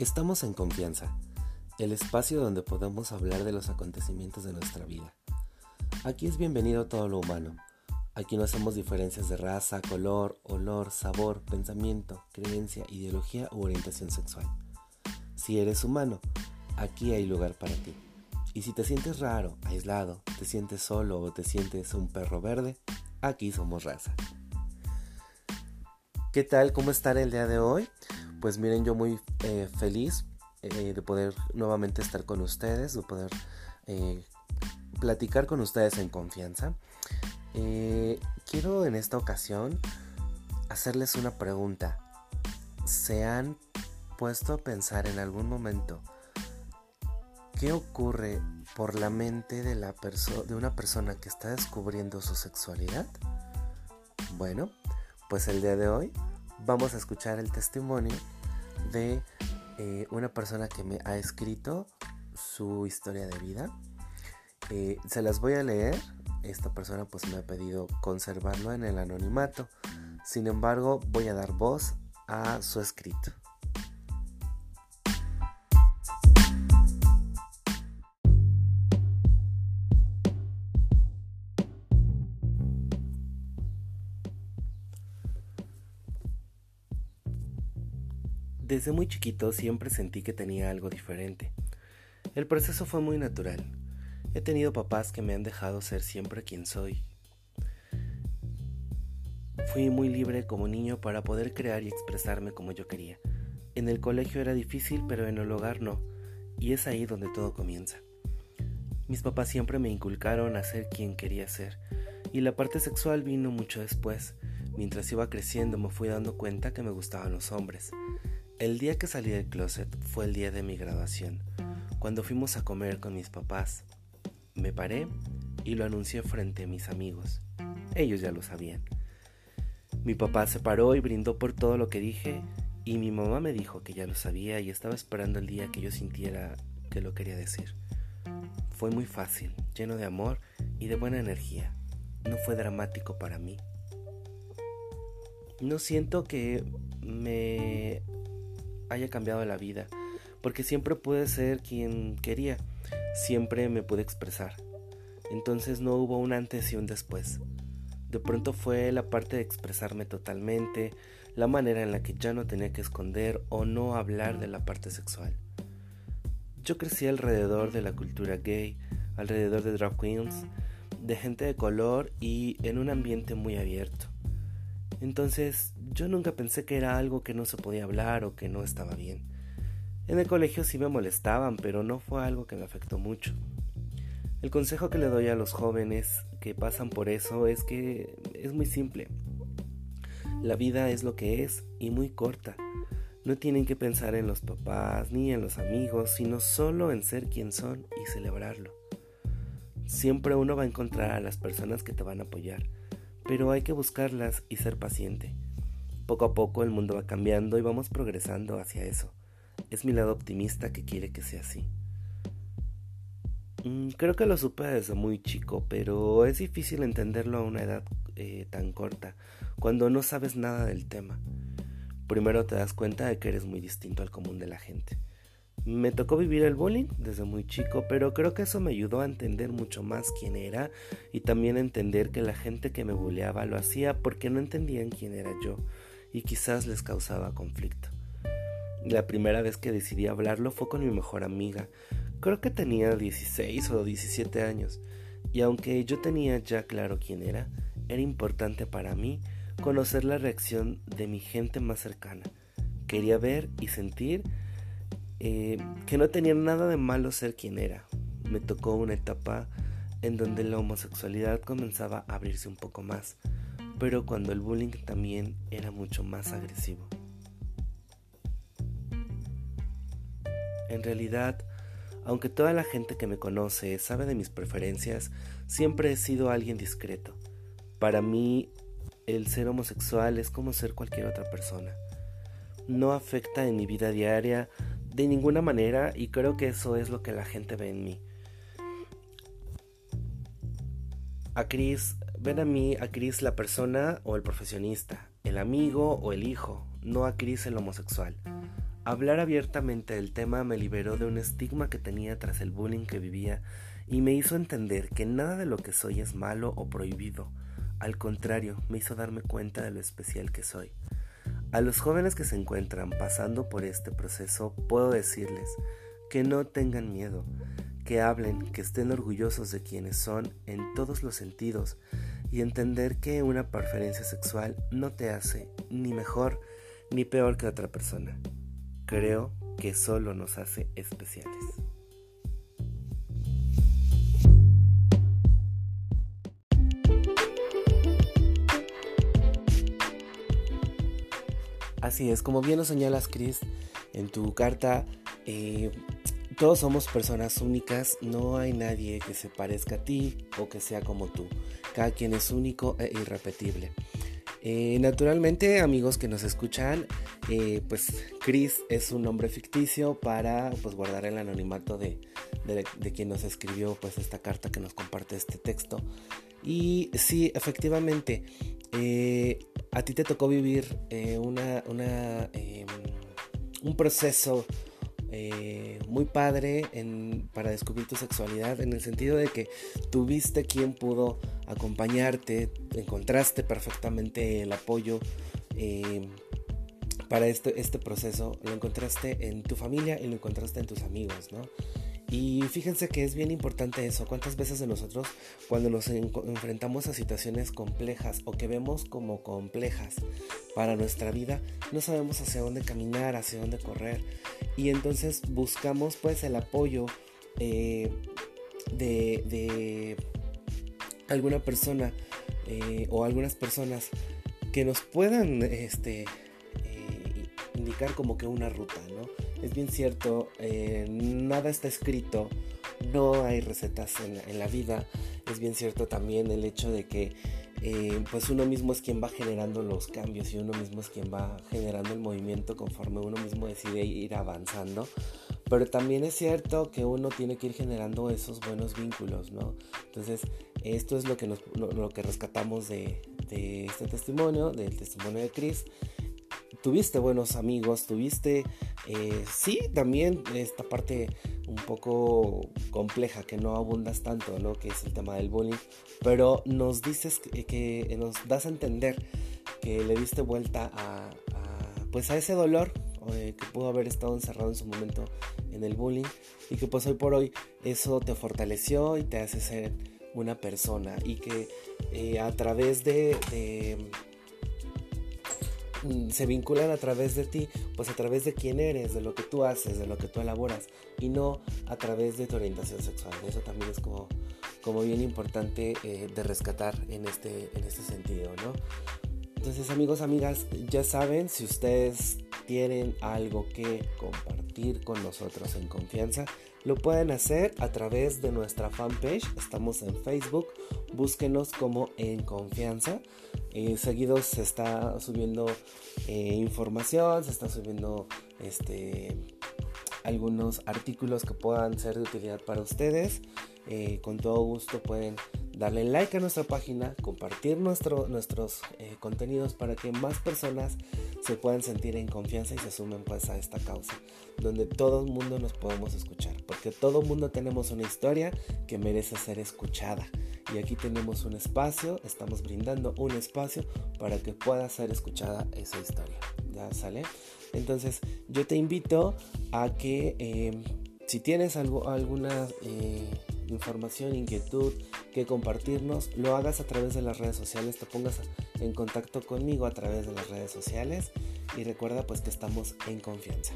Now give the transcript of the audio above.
Estamos en confianza, el espacio donde podemos hablar de los acontecimientos de nuestra vida. Aquí es bienvenido todo lo humano. Aquí no hacemos diferencias de raza, color, olor, sabor, pensamiento, creencia, ideología u orientación sexual. Si eres humano, aquí hay lugar para ti. Y si te sientes raro, aislado, te sientes solo o te sientes un perro verde, aquí somos raza. ¿Qué tal? ¿Cómo están el día de hoy? Pues miren, yo muy eh, feliz eh, de poder nuevamente estar con ustedes, de poder eh, platicar con ustedes en confianza. quiero en esta ocasión hacerles una pregunta. ¿Se han puesto a pensar en algún momento qué ocurre por la mente de, la de una persona que está descubriendo su sexualidad? Bueno, pues el día de hoy vamos a escuchar el testimonio de eh, una persona que me ha escrito su historia de vida. Eh, se las voy a leer. Esta persona pues me ha pedido conservarlo en el anonimato. Sin embargo, voy a dar voz a su escrito. Desde muy chiquito siempre sentí que tenía algo diferente. El proceso fue muy natural. He tenido papás que me han dejado ser siempre quien soy. Fui muy libre como niño para poder crear y expresarme como yo quería. En el colegio era difícil, pero en el hogar no, y es ahí donde todo comienza. Mis papás siempre me inculcaron a ser quien quería ser, y la parte sexual vino mucho después. Mientras iba creciendo me fui dando cuenta que me gustaban los hombres. El día que salí del closet fue el día de mi graduación, cuando fuimos a comer con mis papás. Me paré y lo anuncié frente a mis amigos. Ellos ya lo sabían. Mi papá se paró y brindó por todo lo que dije y mi mamá me dijo que ya lo sabía y estaba esperando el día que yo sintiera que lo quería decir. Fue muy fácil, lleno de amor y de buena energía. No fue dramático para mí. No siento que me haya cambiado la vida, porque siempre pude ser quien quería, siempre me pude expresar. Entonces no hubo un antes y un después. De pronto fue la parte de expresarme totalmente, la manera en la que ya no tenía que esconder o no hablar de la parte sexual. Yo crecí alrededor de la cultura gay, alrededor de drag queens, de gente de color y en un ambiente muy abierto. Entonces yo nunca pensé que era algo que no se podía hablar o que no estaba bien. En el colegio sí me molestaban, pero no fue algo que me afectó mucho. El consejo que le doy a los jóvenes que pasan por eso es que es muy simple. La vida es lo que es y muy corta. No tienen que pensar en los papás ni en los amigos, sino solo en ser quien son y celebrarlo. Siempre uno va a encontrar a las personas que te van a apoyar pero hay que buscarlas y ser paciente. Poco a poco el mundo va cambiando y vamos progresando hacia eso. Es mi lado optimista que quiere que sea así. Mm, creo que lo supe desde muy chico, pero es difícil entenderlo a una edad eh, tan corta, cuando no sabes nada del tema. Primero te das cuenta de que eres muy distinto al común de la gente. Me tocó vivir el bullying desde muy chico, pero creo que eso me ayudó a entender mucho más quién era y también entender que la gente que me bulleaba lo hacía porque no entendían quién era yo y quizás les causaba conflicto. La primera vez que decidí hablarlo fue con mi mejor amiga. Creo que tenía 16 o 17 años y aunque yo tenía ya claro quién era, era importante para mí conocer la reacción de mi gente más cercana. Quería ver y sentir eh, que no tenía nada de malo ser quien era. Me tocó una etapa en donde la homosexualidad comenzaba a abrirse un poco más, pero cuando el bullying también era mucho más agresivo. En realidad, aunque toda la gente que me conoce sabe de mis preferencias, siempre he sido alguien discreto. Para mí, el ser homosexual es como ser cualquier otra persona. No afecta en mi vida diaria, de ninguna manera y creo que eso es lo que la gente ve en mí. A Chris, ven a mí, a Chris la persona o el profesionista, el amigo o el hijo, no a Chris el homosexual. Hablar abiertamente del tema me liberó de un estigma que tenía tras el bullying que vivía y me hizo entender que nada de lo que soy es malo o prohibido. Al contrario, me hizo darme cuenta de lo especial que soy. A los jóvenes que se encuentran pasando por este proceso puedo decirles que no tengan miedo, que hablen, que estén orgullosos de quienes son en todos los sentidos y entender que una preferencia sexual no te hace ni mejor ni peor que otra persona. Creo que solo nos hace especiales. Así es, como bien lo señalas, Chris, en tu carta, eh, todos somos personas únicas, no hay nadie que se parezca a ti o que sea como tú. Cada quien es único e irrepetible. Eh, naturalmente, amigos que nos escuchan, eh, pues Chris es un nombre ficticio para pues, guardar el anonimato de, quien nos escribió pues, esta carta que nos comparte este texto. Y sí, efectivamente, a ti te tocó vivir eh, una, em, un proceso eh, muy padre para descubrir tu sexualidad en el sentido de que tuviste quien pudo acompañarte, encontraste perfectamente el apoyo em, para este, este proceso, lo encontraste en tu familia y lo encontraste en tus amigos, ¿no? Y fíjense que es bien importante eso. ¿Cuántas veces de nosotros cuando nos enfrentamos a situaciones complejas o que vemos como complejas para nuestra vida, no sabemos hacia dónde caminar, hacia dónde correr? Y entonces buscamos pues el apoyo eh, de, alguna persona eh, o algunas personas que nos puedan este, indicar como que una ruta, ¿no? es bien cierto, eh, nada está escrito, no hay recetas en, la vida. Es bien cierto también el hecho de que eh, pues uno mismo es quien va generando los cambios y uno mismo es quien va generando el movimiento conforme uno mismo decide ir avanzando. Pero también es cierto que uno tiene que ir generando esos buenos vínculos, ¿no? Entonces, esto es lo que, lo, que rescatamos de, de este testimonio, del testimonio de Chris tuviste buenos amigos, tuviste, eh, sí, también esta parte un poco compleja que no abundas tanto, ¿no? Que es el tema del bullying, pero nos dices que, nos das a entender que le diste vuelta a, pues a ese dolor eh, que pudo haber estado encerrado en su momento en el bullying y que pues hoy por hoy eso te fortaleció y te hace ser una persona y que eh, a través de Mm, se vinculan a través de ti, pues a través de quién eres, de lo que tú haces, de lo que tú elaboras, y no a través de tu orientación sexual. Eso también es como, como bien importante eh, de rescatar en este, en este sentido, ¿no? Entonces amigos, amigas, ya saben, si ustedes tienen algo que compartir con nosotros en confianza, lo pueden hacer a través de nuestra fanpage. Estamos en Facebook. Búsquenos como en confianza. Eh, seguidos se está subiendo eh, información, se está subiendo este, algunos artículos que puedan ser de utilidad para ustedes. Eh, con todo gusto pueden darle like a nuestra página, compartir nuestros eh, contenidos para que más personas se puedan sentir en confianza y se sumen pues a esta causa, donde todo el mundo nos podemos escuchar, porque todo el mundo tenemos una historia que merece ser escuchada. Y aquí tenemos un espacio, estamos brindando un espacio para que pueda ser escuchada esa historia. ¿Ya sale? Entonces yo te invito a que eh, si tienes algo, alguna... Eh, información, inquietud que compartirnos, lo hagas a través de las redes sociales, te pongas en contacto conmigo a través de las redes sociales y recuerda pues que estamos en confianza.